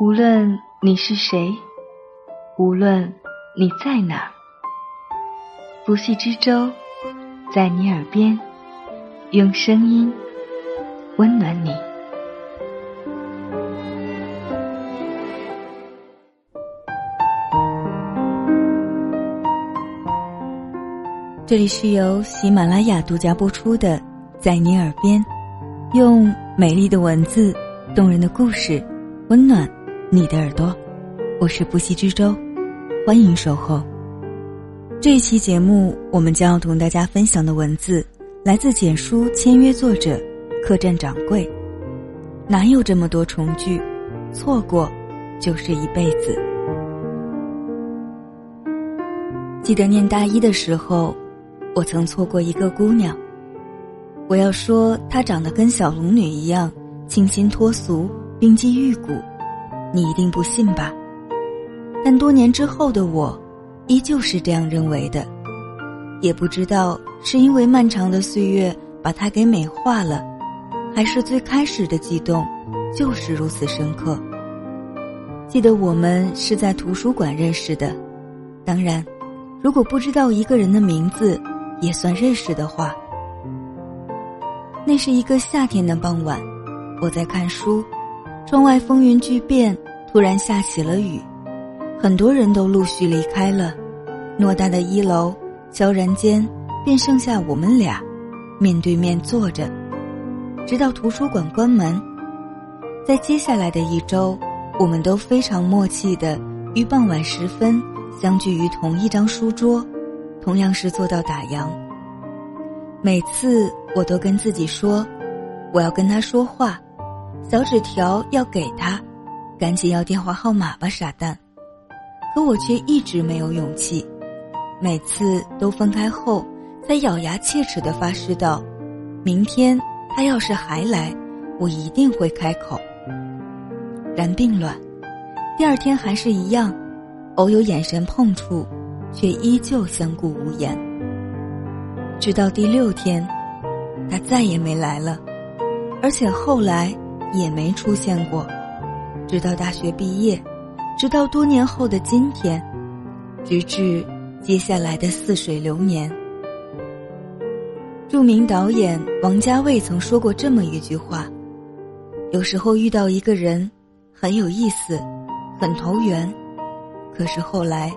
无论你是谁，无论你在哪，不系之舟在你耳边，用声音温暖你。这里是由喜马拉雅独家播出的《在你耳边》，用美丽的文字、动人的故事，温暖你的耳朵。我是不息之舟，欢迎守候。这一期节目，我们将要同大家分享的文字，来自简书签约作者客栈掌柜。哪有这么多重聚？错过就是一辈子。记得念大一的时候。我曾错过一个姑娘，我要说她长得跟小龙女一样清新脱俗、冰肌玉骨，你一定不信吧？但多年之后的我，依旧是这样认为的。也不知道是因为漫长的岁月把它给美化了，还是最开始的悸动就是如此深刻。记得我们是在图书馆认识的，当然，如果不知道一个人的名字。也算认识的话。那是一个夏天的傍晚，我在看书，窗外风云巨变，突然下起了雨，很多人都陆续离开了，偌大的一楼悄然间便剩下我们俩，面对面坐着，直到图书馆关门。在接下来的一周，我们都非常默契的于傍晚时分相聚于同一张书桌。同样是做到打烊。每次我都跟自己说，我要跟他说话，小纸条要给他，赶紧要电话号码吧，傻蛋。可我却一直没有勇气。每次都分开后，才咬牙切齿的发誓道：明天他要是还来，我一定会开口。然并卵，第二天还是一样，偶有眼神碰触。却依旧相顾无言。直到第六天，他再也没来了，而且后来也没出现过。直到大学毕业，直到多年后的今天，直至接下来的似水流年。著名导演王家卫曾说过这么一句话：“有时候遇到一个人，很有意思，很投缘，可是后来。”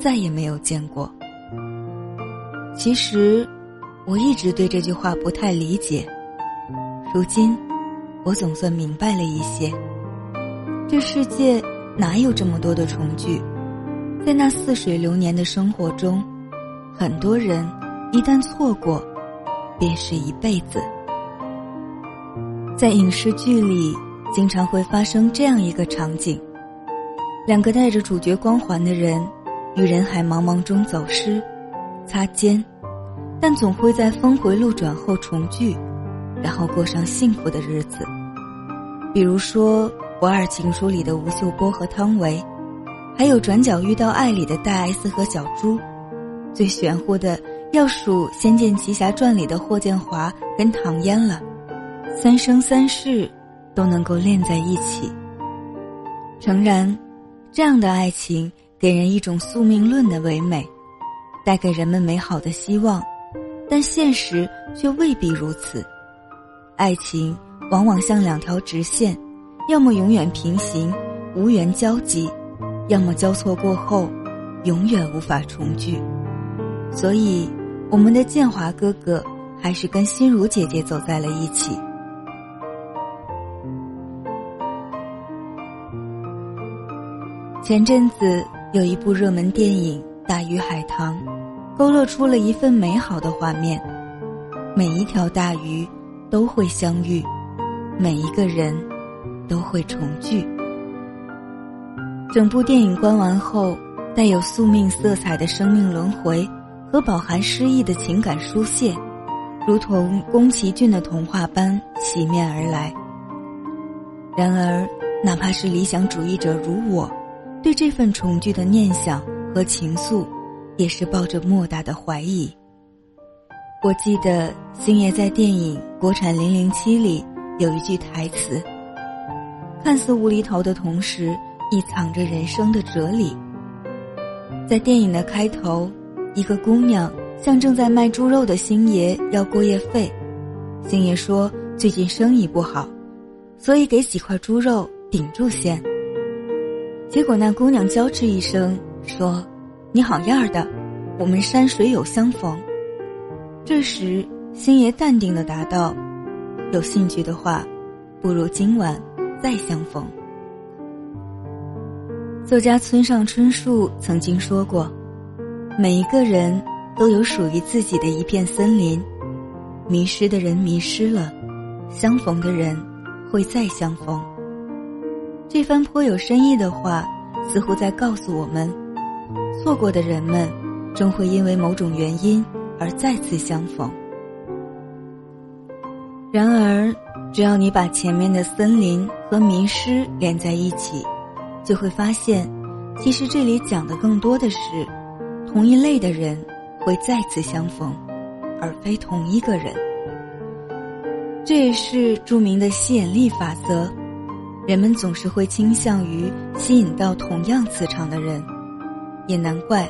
再也没有见过。其实，我一直对这句话不太理解。如今，我总算明白了一些。这世界哪有这么多的重聚？在那似水流年的生活中，很多人一旦错过，便是一辈子。在影视剧里，经常会发生这样一个场景：两个带着主角光环的人。于人海茫茫中走失，擦肩，但总会在峰回路转后重聚，然后过上幸福的日子。比如说《不二情书》里的吴秀波和汤唯，还有《转角遇到爱》里的大 S 和小猪。最玄乎的要数《仙剑奇侠传》里的霍建华跟唐嫣了，三生三世都能够恋在一起。诚然，这样的爱情。给人一种宿命论的唯美，带给人们美好的希望，但现实却未必如此。爱情往往像两条直线，要么永远平行，无缘交集；要么交错过后，永远无法重聚。所以，我们的建华哥哥还是跟心如姐姐走在了一起。前阵子。有一部热门电影《大鱼海棠》，勾勒出了一份美好的画面。每一条大鱼都会相遇，每一个人都会重聚。整部电影观完后，带有宿命色彩的生命轮回和饱含诗意的情感书写，如同宫崎骏的童话般洗面而来。然而，哪怕是理想主义者如我。对这份重聚的念想和情愫，也是抱着莫大的怀疑。我记得星爷在电影《国产零零七》里有一句台词：“看似无厘头的同时，亦藏着人生的哲理。在电影的开头，一个姑娘向正在卖猪肉的星爷要过夜费，星爷说最近生意不好，所以给几块猪肉顶住先。结果那姑娘娇斥一声说：“你好样的，我们山水有相逢。”这时星爷淡定的答道：“有兴趣的话，不如今晚再相逢。”作家村上春树曾经说过：“每一个人都有属于自己的一片森林，迷失的人迷失了，相逢的人会再相逢。”这番颇有深意的话，似乎在告诉我们：错过的人们，终会因为某种原因而再次相逢。然而，只要你把前面的森林和迷失连在一起，就会发现，其实这里讲的更多的是，同一类的人会再次相逢，而非同一个人。这也是著名的吸引力法则。人们总是会倾向于吸引到同样磁场的人，也难怪，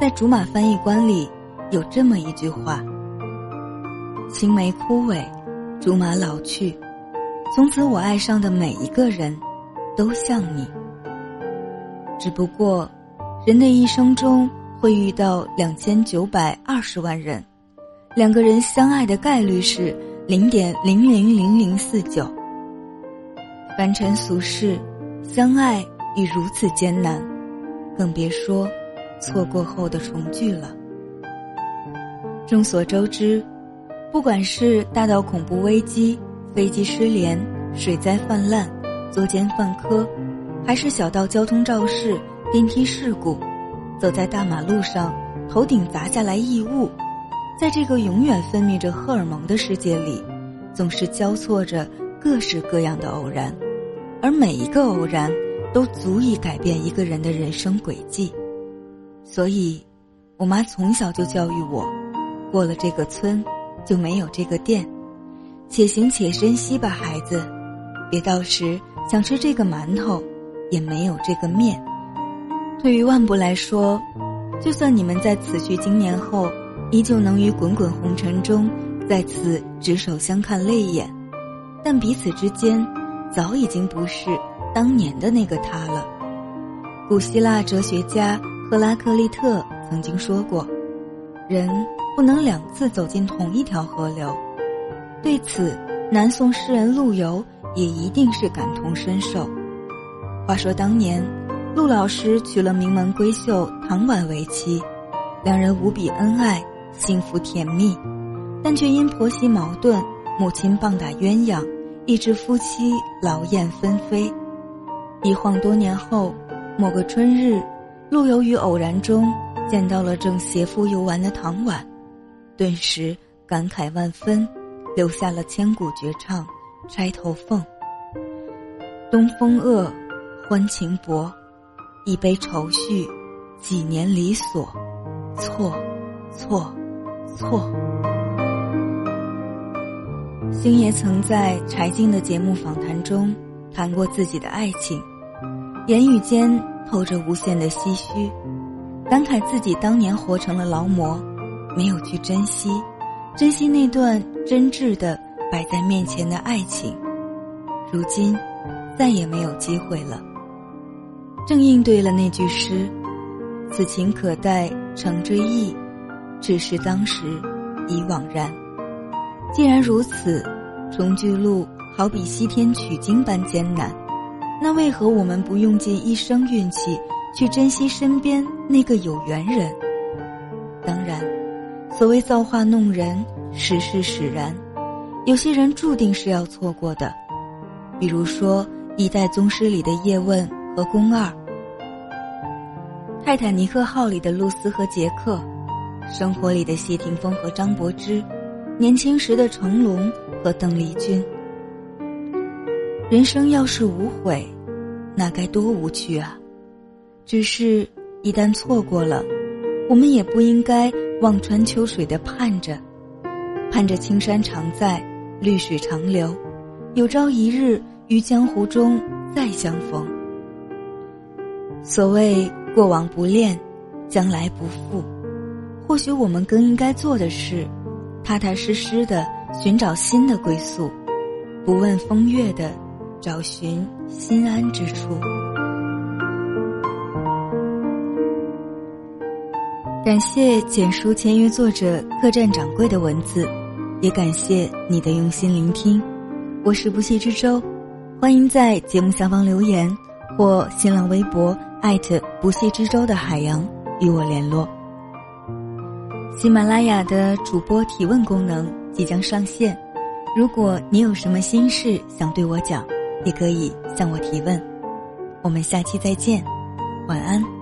在竹马翻译官里有这么一句话：“青梅枯萎，竹马老去，从此我爱上的每一个人，都像你。”只不过，人的一生中会遇到两千九百二十万人，两个人相爱的概率是零点零零零零四九。凡尘俗世，相爱已如此艰难，更别说错过后的重聚了。众所周知，不管是大到恐怖危机、飞机失联、水灾泛滥、作奸犯科，还是小到交通肇事、电梯事故，走在大马路上头顶砸下来异物，在这个永远分泌着荷尔蒙的世界里，总是交错着各式各样的偶然。而每一个偶然，都足以改变一个人的人生轨迹。所以，我妈从小就教育我：过了这个村，就没有这个店。且行且珍惜吧，孩子，别到时想吃这个馒头，也没有这个面。对于万部来说，就算你们在此去经年后，依旧能于滚滚红尘中再次执手相看泪眼，但彼此之间。早已经不是当年的那个他了。古希腊哲学家赫拉克利特曾经说过：“人不能两次走进同一条河流。”对此，南宋诗人陆游也一定是感同身受。话说当年，陆老师娶了名门闺秀唐婉为妻，两人无比恩爱，幸福甜蜜，但却因婆媳矛盾，母亲棒打鸳鸯。一直夫妻劳燕分飞，一晃多年后，某个春日，陆游于偶然中见到了正携夫游玩的唐婉，顿时感慨万分，留下了千古绝唱《钗头凤》。东风恶，欢情薄，一杯愁绪，几年离索，错，错，错。星爷曾在柴静的节目访谈中谈过自己的爱情，言语间透着无限的唏嘘，感慨自己当年活成了劳模，没有去珍惜，珍惜那段真挚的摆在面前的爱情，如今再也没有机会了。正应对了那句诗：“此情可待成追忆，只是当时已惘然。”既然如此，重聚路好比西天取经般艰难，那为何我们不用尽一生运气去珍惜身边那个有缘人？当然，所谓造化弄人，时势使然，有些人注定是要错过的，比如说《一代宗师》里的叶问和宫二，《泰坦尼克号》里的露丝和杰克，生活里的谢霆锋和张柏芝。年轻时的成龙和邓丽君，人生要是无悔，那该多无趣啊！只是，一旦错过了，我们也不应该望穿秋水的盼着，盼着青山常在，绿水长流，有朝一日于江湖中再相逢。所谓过往不恋，将来不负，或许我们更应该做的是，踏踏实实的寻找新的归宿，不问风月的找寻心安之处。感谢简书签约作者客栈掌柜的文字，也感谢你的用心聆听。我是不息之舟，欢迎在节目下方留言或新浪微博艾特不息之舟的海洋与我联络。喜马拉雅的主播提问功能即将上线，如果你有什么心事想对我讲，也可以向我提问。我们下期再见，晚安。